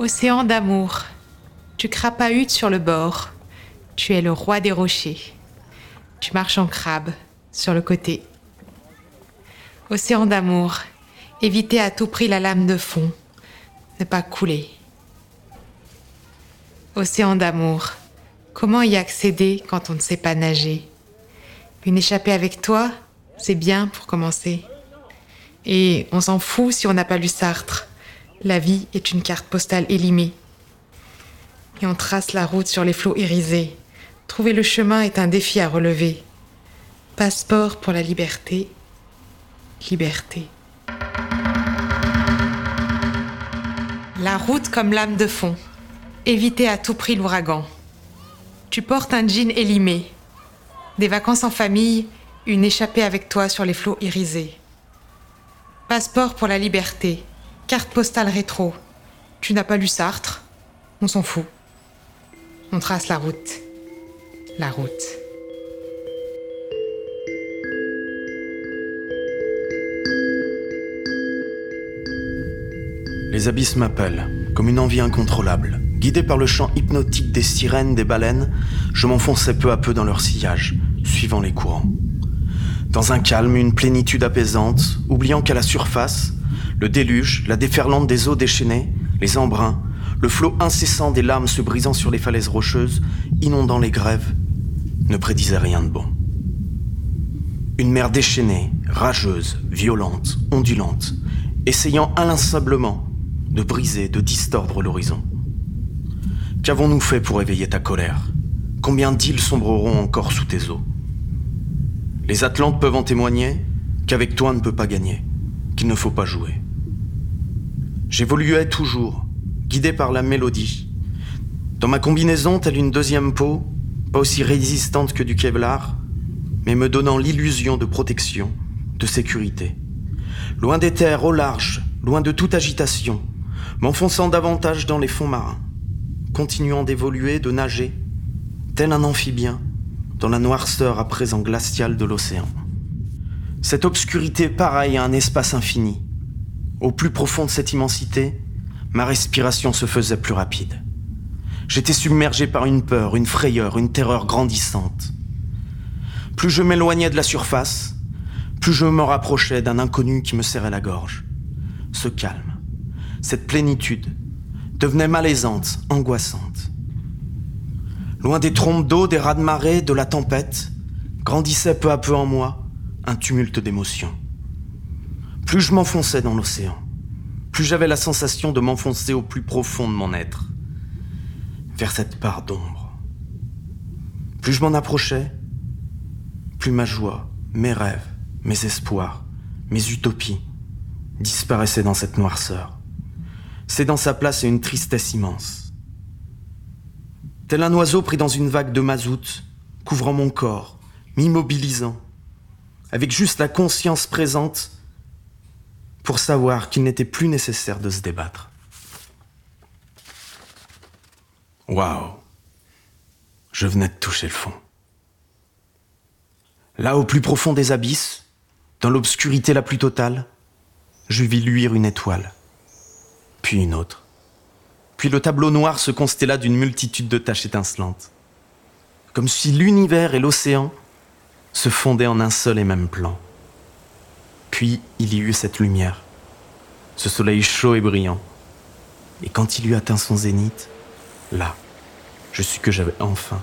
Océan d'amour, tu crapahutes sur le bord. Tu es le roi des rochers. Tu marches en crabe sur le côté. Océan d'amour, évitez à tout prix la lame de fond. Ne pas couler. Océan d'amour, comment y accéder quand on ne sait pas nager? Une échappée avec toi, c'est bien pour commencer. Et on s'en fout si on n'a pas lu Sartre. La vie est une carte postale élimée. Et on trace la route sur les flots irisés. Trouver le chemin est un défi à relever. Passeport pour la liberté. Liberté. La route comme lame de fond. Éviter à tout prix l'ouragan. Tu portes un jean élimé. Des vacances en famille, une échappée avec toi sur les flots irisés. Passeport pour la liberté. Carte postale rétro. Tu n'as pas lu Sartre? On s'en fout. On trace la route. La route. Les abysses m'appellent, comme une envie incontrôlable. Guidé par le chant hypnotique des sirènes, des baleines, je m'enfonçais peu à peu dans leur sillage, suivant les courants. Dans un calme, une plénitude apaisante, oubliant qu'à la surface, le déluge, la déferlante des eaux déchaînées, les embruns, le flot incessant des lames se brisant sur les falaises rocheuses, inondant les grèves, ne prédisaient rien de bon. Une mer déchaînée, rageuse, violente, ondulante, essayant inlassablement de briser, de distordre l'horizon. Qu'avons-nous fait pour éveiller ta colère? Combien d'îles sombreront encore sous tes eaux? Les Atlantes peuvent en témoigner qu'avec toi on ne peut pas gagner, qu'il ne faut pas jouer. J'évoluais toujours, guidé par la mélodie. Dans ma combinaison, telle une deuxième peau, pas aussi résistante que du Kevlar, mais me donnant l'illusion de protection, de sécurité. Loin des terres au large, loin de toute agitation, m'enfonçant davantage dans les fonds marins, continuant d'évoluer, de nager, tel un amphibien, dans la noirceur à présent glaciale de l'océan. Cette obscurité pareille à un espace infini. Au plus profond de cette immensité, ma respiration se faisait plus rapide. J'étais submergé par une peur, une frayeur, une terreur grandissante. Plus je m'éloignais de la surface, plus je me rapprochais d'un inconnu qui me serrait la gorge. Ce calme, cette plénitude, devenait malaisante, angoissante. Loin des trompes d'eau, des raz de marée, de la tempête, grandissait peu à peu en moi un tumulte d'émotions. Plus je m'enfonçais dans l'océan, plus j'avais la sensation de m'enfoncer au plus profond de mon être, vers cette part d'ombre. Plus je m'en approchais, plus ma joie, mes rêves, mes espoirs, mes utopies disparaissaient dans cette noirceur. C'est dans sa place une tristesse immense. Tel un oiseau pris dans une vague de mazout, couvrant mon corps, m'immobilisant, avec juste la conscience présente pour savoir qu'il n'était plus nécessaire de se débattre. Waouh Je venais de toucher le fond. Là, au plus profond des abysses, dans l'obscurité la plus totale, je vis luire une étoile, puis une autre. Puis le tableau noir se constella d'une multitude de taches étincelantes, comme si l'univers et l'océan se fondaient en un seul et même plan. Puis il y eut cette lumière, ce soleil chaud et brillant. Et quand il eut atteint son zénith, là, je sus que j'avais enfin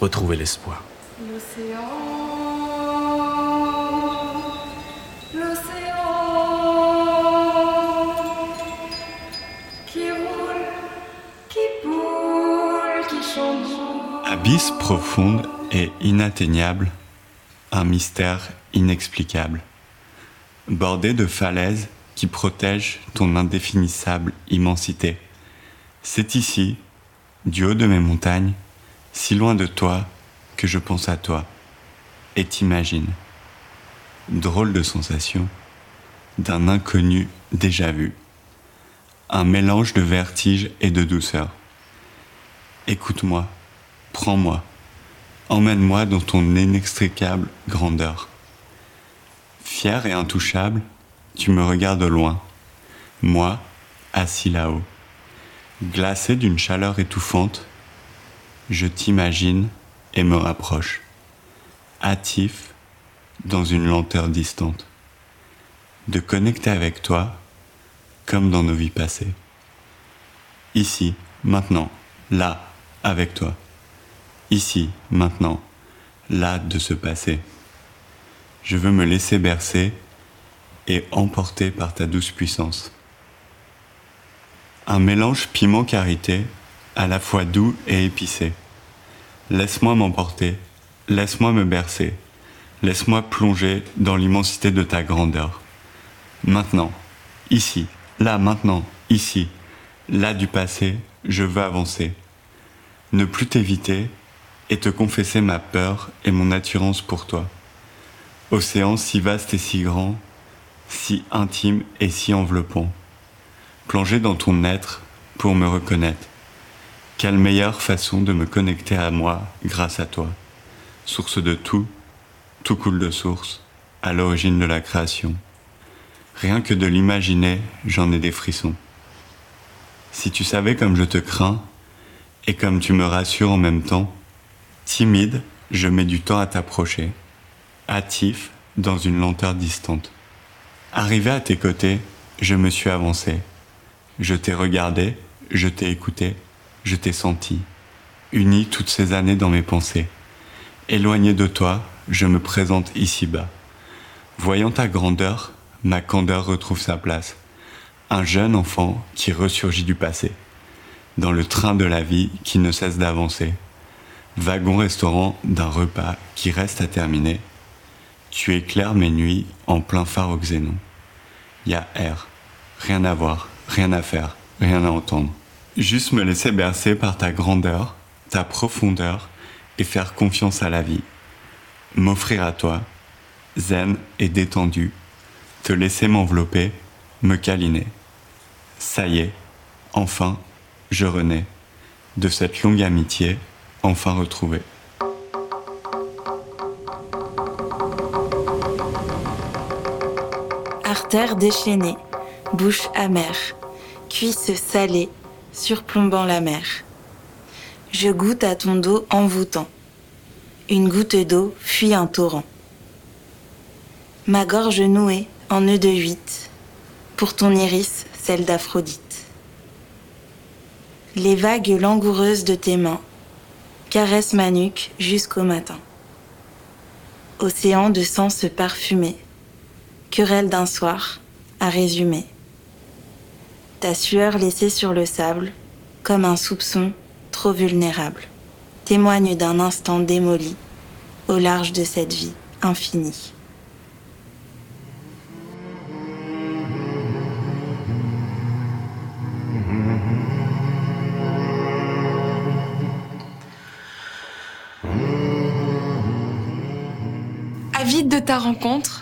retrouvé l'espoir. L'océan. L'océan. Qui roule, qui boule, qui chamboule. Abysse profonde et inatteignable, un mystère inexplicable. Bordé de falaises qui protègent ton indéfinissable immensité. C'est ici, du haut de mes montagnes, si loin de toi, que je pense à toi et t'imagine. Drôle de sensation, d'un inconnu déjà vu. Un mélange de vertige et de douceur. Écoute-moi, prends-moi, emmène-moi dans ton inextricable grandeur. Fier et intouchable, tu me regardes loin, moi, assis là-haut. Glacé d'une chaleur étouffante, je t'imagine et me rapproche, hâtif dans une lenteur distante, de connecter avec toi comme dans nos vies passées. Ici, maintenant, là, avec toi. Ici, maintenant, là de se passer. Je veux me laisser bercer et emporter par ta douce puissance. Un mélange piment-karité, à la fois doux et épicé. Laisse-moi m'emporter, laisse-moi me bercer, laisse-moi plonger dans l'immensité de ta grandeur. Maintenant, ici, là, maintenant, ici, là du passé, je veux avancer. Ne plus t'éviter et te confesser ma peur et mon attirance pour toi. Océan si vaste et si grand, si intime et si enveloppant. Plonger dans ton être pour me reconnaître. Quelle meilleure façon de me connecter à moi grâce à toi. Source de tout, tout coule de source, à l'origine de la création. Rien que de l'imaginer, j'en ai des frissons. Si tu savais comme je te crains, et comme tu me rassures en même temps, timide, je mets du temps à t'approcher, hâtif, dans une lenteur distante. Arrivé à tes côtés, je me suis avancé. Je t'ai regardé, je t'ai écouté, je t'ai senti, uni toutes ces années dans mes pensées. Éloigné de toi, je me présente ici-bas. Voyant ta grandeur, ma candeur retrouve sa place. Un jeune enfant qui ressurgit du passé, dans le train de la vie qui ne cesse d'avancer. Wagon restaurant d'un repas qui reste à terminer. Tu éclaires mes nuits en plein phare au xénon. Y a air, rien à voir, rien à faire, rien à entendre. Juste me laisser bercer par ta grandeur, ta profondeur et faire confiance à la vie. M'offrir à toi, zen et détendu, te laisser m'envelopper, me câliner. Ça y est, enfin, je renais de cette longue amitié enfin retrouvée. Artère déchaînée, bouche amère, cuisse salée, surplombant la mer. Je goûte à ton dos envoûtant. Une goutte d'eau fuit un torrent. Ma gorge nouée en nœud de huit, pour ton iris, celle d'Aphrodite. Les vagues langoureuses de tes mains caressent ma nuque jusqu'au matin. Océan de sens parfumé, querelle d'un soir à résumer. Ta sueur laissée sur le sable, comme un soupçon trop vulnérable, témoigne d'un instant démoli au large de cette vie infinie. Avide de ta rencontre,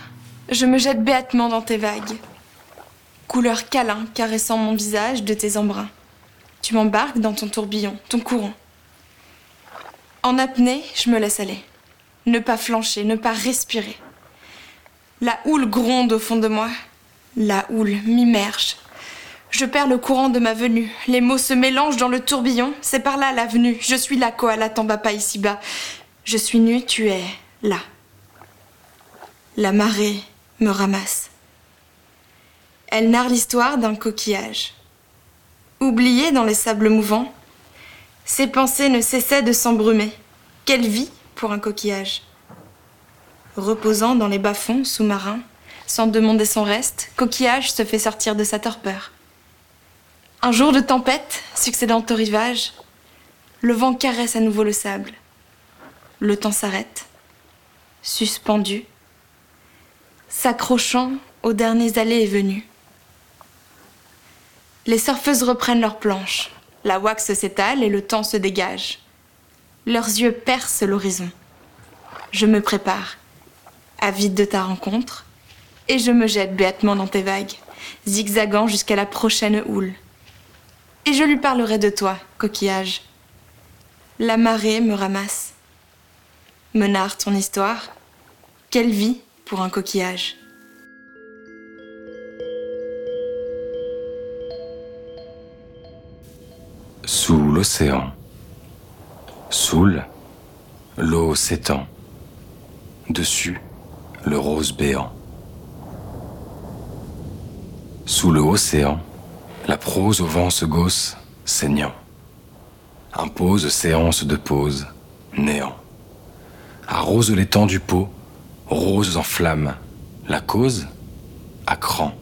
je me jette béatement dans tes vagues. Couleur câlin caressant mon visage de tes embruns. Tu m'embarques dans ton tourbillon, ton courant. En apnée, je me laisse aller. Ne pas flancher, ne pas respirer. La houle gronde au fond de moi. La houle m'immerge. Je perds le courant de ma venue. Les mots se mélangent dans le tourbillon. C'est par là l'avenue. Je suis la koala, t'en bats pas ici-bas. Je suis nue, tu es là. La marée me ramasse. Elle narre l'histoire d'un coquillage. Oublié dans les sables mouvants, ses pensées ne cessaient de s'embrumer. Quelle vie pour un coquillage Reposant dans les bas-fonds sous-marins, sans demander son reste, coquillage se fait sortir de sa torpeur. Un jour de tempête, succédant au rivage, le vent caresse à nouveau le sable. Le temps s'arrête, suspendu, s'accrochant aux derniers allées et venues. Les surfeuses reprennent leurs planches, la wax s'étale et le temps se dégage. Leurs yeux percent l'horizon. Je me prépare, avide de ta rencontre, et je me jette béatement dans tes vagues, zigzagant jusqu'à la prochaine houle. Et je lui parlerai de toi, coquillage. La marée me ramasse. Menard, ton histoire. Quelle vie pour un coquillage. Sous l'océan. Soule, l'eau s'étend. Dessus, le rose béant. Sous le océan, la prose au vent se gausse, saignant. Impose séance de pause, néant. Arrose l'étang du pot, roses en flammes. La cause, à cran.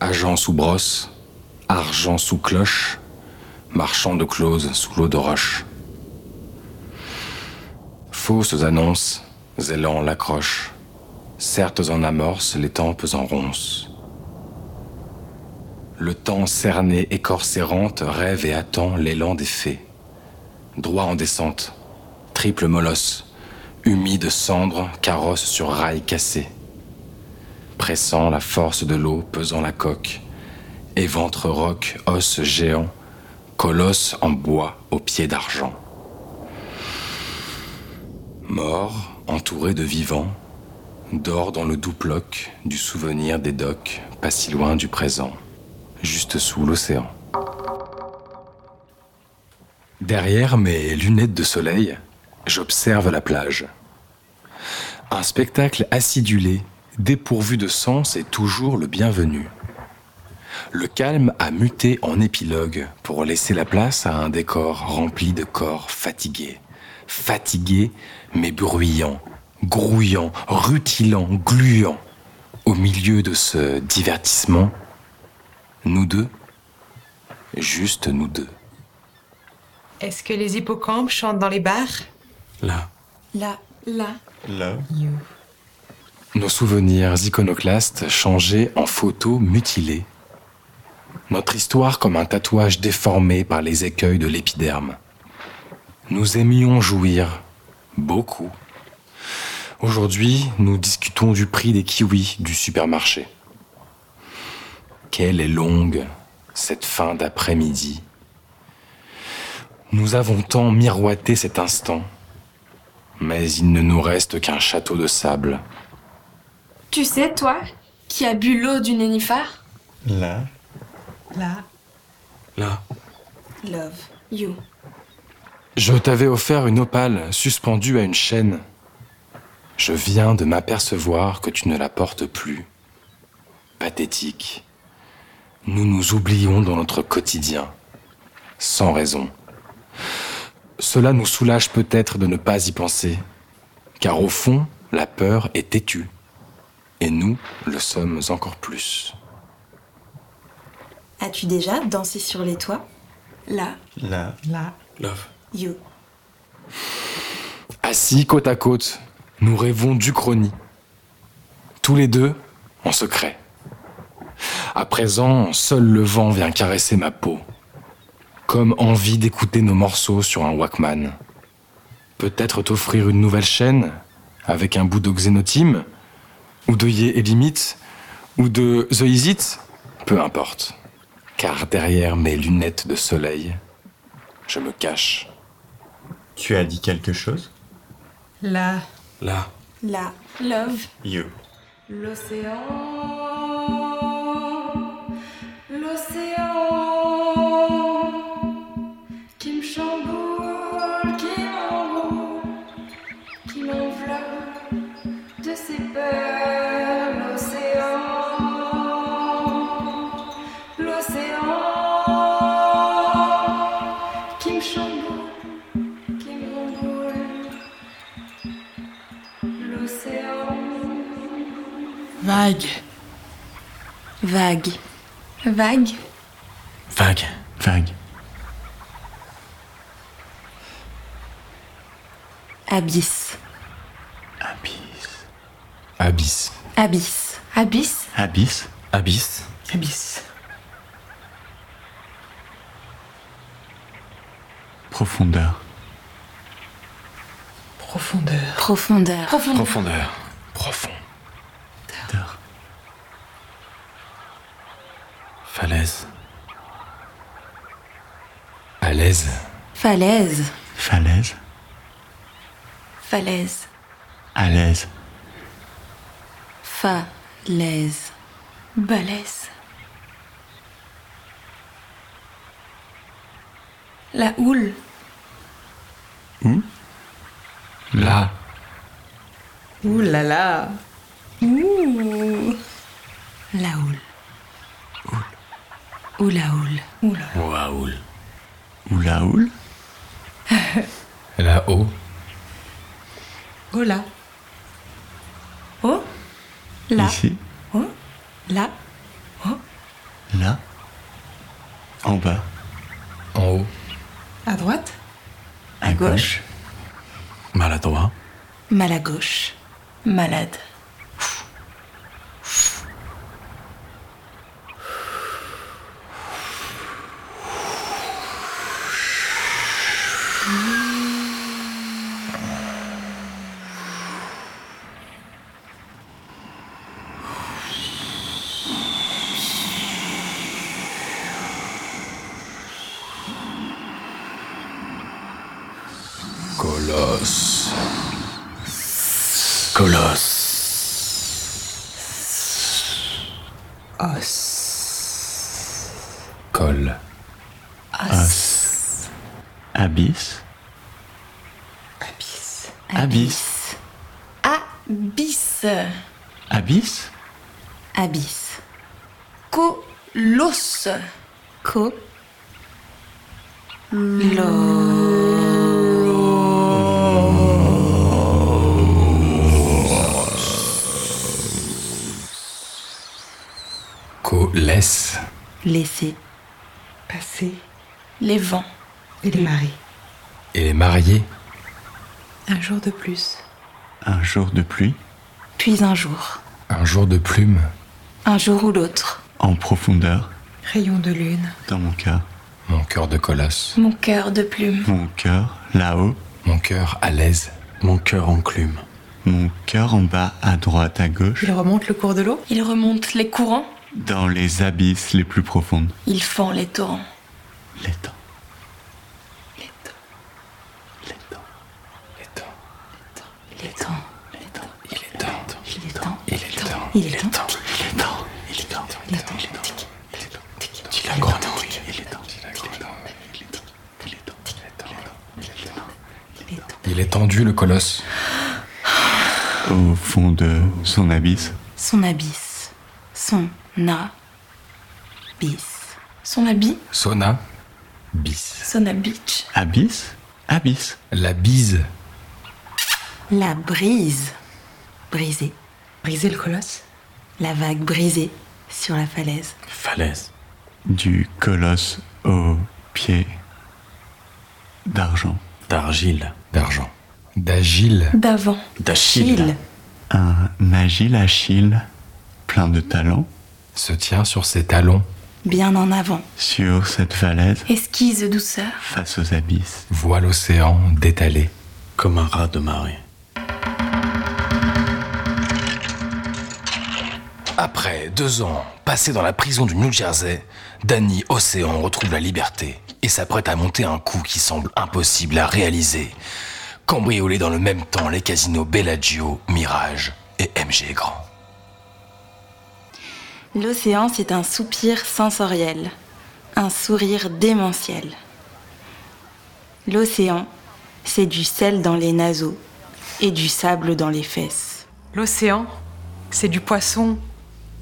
Agent sous brosse, argent sous cloche, marchand de close sous l'eau de roche. Fausses annonces, zélant l'accroche, certes en amorce, les tempes en ronces. Le temps cerné, écorce errante, rêve et attend l'élan des fées. Droit en descente, triple molosse, humide cendre, carrosse sur rail cassé. Pressant la force de l'eau, pesant la coque, et ventre roc, os géant, colosse en bois aux pieds d'argent. Mort, entouré de vivants, dort dans le doux ploc du souvenir des docks, pas si loin du présent, juste sous l'océan. Derrière mes lunettes de soleil, j'observe la plage. Un spectacle acidulé, dépourvu de sens est toujours le bienvenu. Le calme a muté en épilogue pour laisser la place à un décor rempli de corps fatigués. Fatigués mais bruyants, grouillants, rutilants, gluants. Au milieu de ce divertissement, nous deux, juste nous deux. Est-ce que les hippocampes chantent dans les bars? Là, Là, là, Love. nos souvenirs iconoclastes changés en photos mutilées. Notre histoire comme un tatouage déformé par les écueils de l'épiderme. Nous aimions jouir, beaucoup. Aujourd'hui, nous discutons du prix des kiwis du supermarché. Quelle est longue cette fin d'après-midi. Nous avons tant miroité cet instant, mais il ne nous reste qu'un château de sable. Tu sais, toi, qui as bu l'eau du nénuphar? Là. Là. Là. Love. You. Je t'avais offert une opale suspendue à une chaîne. Je viens de m'apercevoir que tu ne la portes plus. Pathétique. Nous nous oublions dans notre quotidien. Sans raison. Cela nous soulage peut-être de ne pas y penser. Car au fond, la peur est têtue. Et nous le sommes encore plus. As-tu déjà dansé sur les toits? Là, Là. Là. Love. You. Assis côte à côte, nous rêvons d'Uchronie. Tous les deux, en secret. À présent, seul le vent vient caresser ma peau. Comme envie d'écouter nos morceaux sur un Walkman. Peut-être t'offrir une nouvelle chaîne, avec un bout de Xénotime, ou de Yé et Limite, ou de The Is It, peu importe. Car derrière mes lunettes de soleil, je me cache. Tu as dit quelque chose? Là. Là, Là. love. You. L'océan. Vague. Vague. Vague. Vague. Vague. Abysse. Abysse. abysse. Abysse. Abysse. Abysse. Abysse. Abysse. Profondeur. Profondeur. Profondeur. Profondeur. Profondeur. Profond. Terre. Falaise. À l'aise. Falaise. Falaise. Falaise. À l'aise. Falaise. Balèze. La houle. Là. Ouh là là Ouh. La houle. Oulaoul. Oulaoul. Oulaoul La O. Ola. O. La. Ici. O. La. O. Là. En bas. En haut. À droite. À, gauche. gauche. Mal à droite. Mal à gauche. Malade. Os. Col. Os. Abyss. Abyss. Abyss. Abyss. Abyss. Abyss. Colosse. Co. Colesse. Laisser. Passé. Les vents. Et les maris. Et les mariés. Un jour de plus. Un jour de pluie. Puis un jour. Un jour de plume. Un jour ou l'autre. En profondeur. Rayon de lune. Dans mon cœur. Mon cœur de colosse. Mon cœur de plume. Mon cœur là-haut. Mon cœur à l'aise. Mon cœur enclume. Mon cœur en bas, à droite, à gauche. Il remonte le cours de l'eau Il remonte les courants. Dans les abysses les plus profondes. Il fend les torrents. Les torrents. Il est temps. Il est temps. Il est temps. Il est temps. Il est temps. Il est temps. Il est temps. Il est tendu le colosse. Au fond de son abysse. Son abysse. Son abysse. Son habit. Sona. Bis. Sona Beach. Abysse. Abysse. La bise. La brise. Brisée. Briser le colosse? La vague brisée sur la falaise. Falaise. Du colosse au pied d'argent. D'argile. D'argent. D'agile. D'avant. Chile. Un agile Achille plein de talent Se tient sur ses talons. Bien en avant. sur cette falaise Esquisse de douceur. face aux abysses. Voit l'océan détalé. Comme un rat de marée. Après deux ans passés dans la prison du New Jersey, Danny Océan retrouve la liberté et s'apprête à monter un coup qui semble impossible à réaliser. Cambrioler dans le même temps les casinos Bellagio, Mirage et MG Grand. L'océan, c'est un soupir sensoriel, un sourire démentiel. L'océan, c'est du sel dans les naseaux et du sable dans les fesses. L'océan, c'est du poisson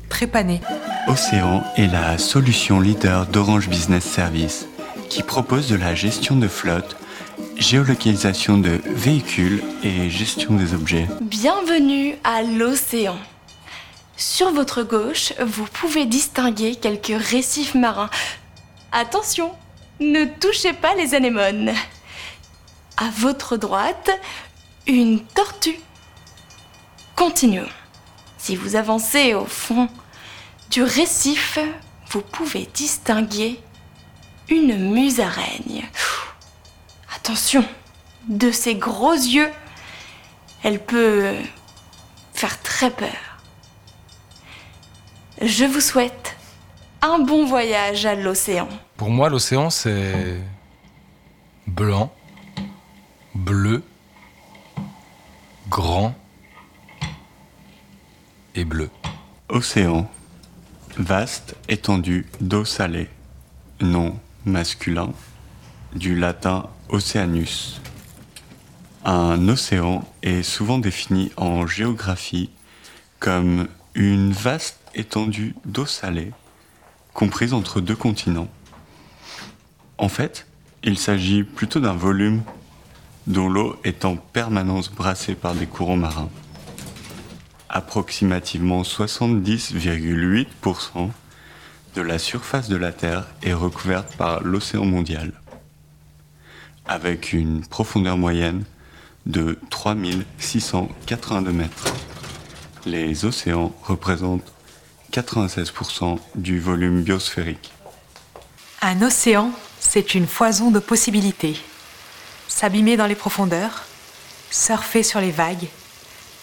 trépané. Océan est la solution leader d'Orange Business Service qui propose de la gestion de flotte, géolocalisation de véhicules et gestion des objets. Bienvenue à l'océan. Sur votre gauche, vous pouvez distinguer quelques récifs marins. Attention, ne touchez pas les anémones. À votre droite, une tortue. Continuons. Si vous avancez au fond du récif, vous pouvez distinguer une musaraigne. Attention, de ses gros yeux, elle peut faire très peur. Je vous souhaite un bon voyage à l'océan. Pour moi, l'océan, c'est blanc, bleu, grand et bleu. Océan. Vaste étendue d'eau salée. Nom masculin. Du latin oceanus. Un océan est souvent défini en géographie comme une vaste étendue d'eau salée comprise entre deux continents. En fait, il s'agit plutôt d'un volume dont l'eau est en permanence brassée par des courants marins. Approximativement 70,8% de la surface de la Terre est recouverte par l'océan mondial, avec une profondeur moyenne de 3682 mètres. Les océans représentent 96% du volume biosphérique. Un océan, c'est une foison de possibilités. S'abîmer dans les profondeurs, surfer sur les vagues,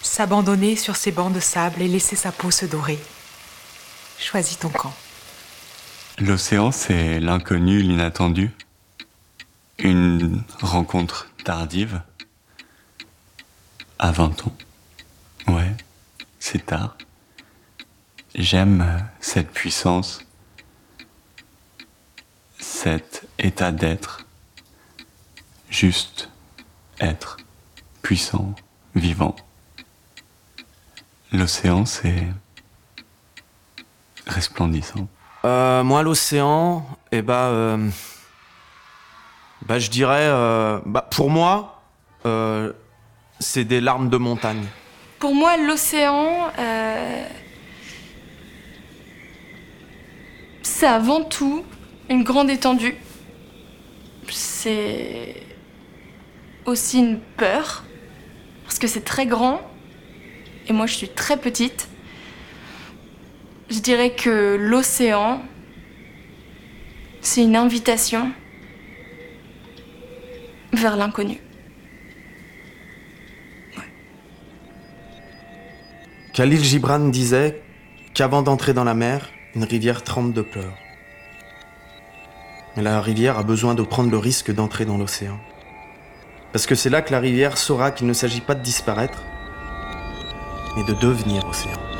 s'abandonner sur ces bancs de sable et laisser sa peau se dorer. Choisis ton camp. L'océan, c'est l'inconnu, l'inattendu. Une rencontre tardive. À 20 ans. Ouais, c'est tard. J'aime cette puissance, cet état d'être, juste être, puissant, vivant. L'océan, c'est resplendissant. Euh, moi, l'océan, eh bah, euh, bah, je dirais, euh, bah, pour moi, euh, c'est des larmes de montagne. Pour moi, l'océan, euh, c'est avant tout une grande étendue. C'est aussi une peur, parce que c'est très grand, et moi je suis très petite. Je dirais que l'océan, c'est une invitation vers l'inconnu. Khalil Gibran disait qu'avant d'entrer dans la mer, une rivière trempe de pleurs. Mais la rivière a besoin de prendre le risque d'entrer dans l'océan. Parce que c'est là que la rivière saura qu'il ne s'agit pas de disparaître, mais de devenir océan.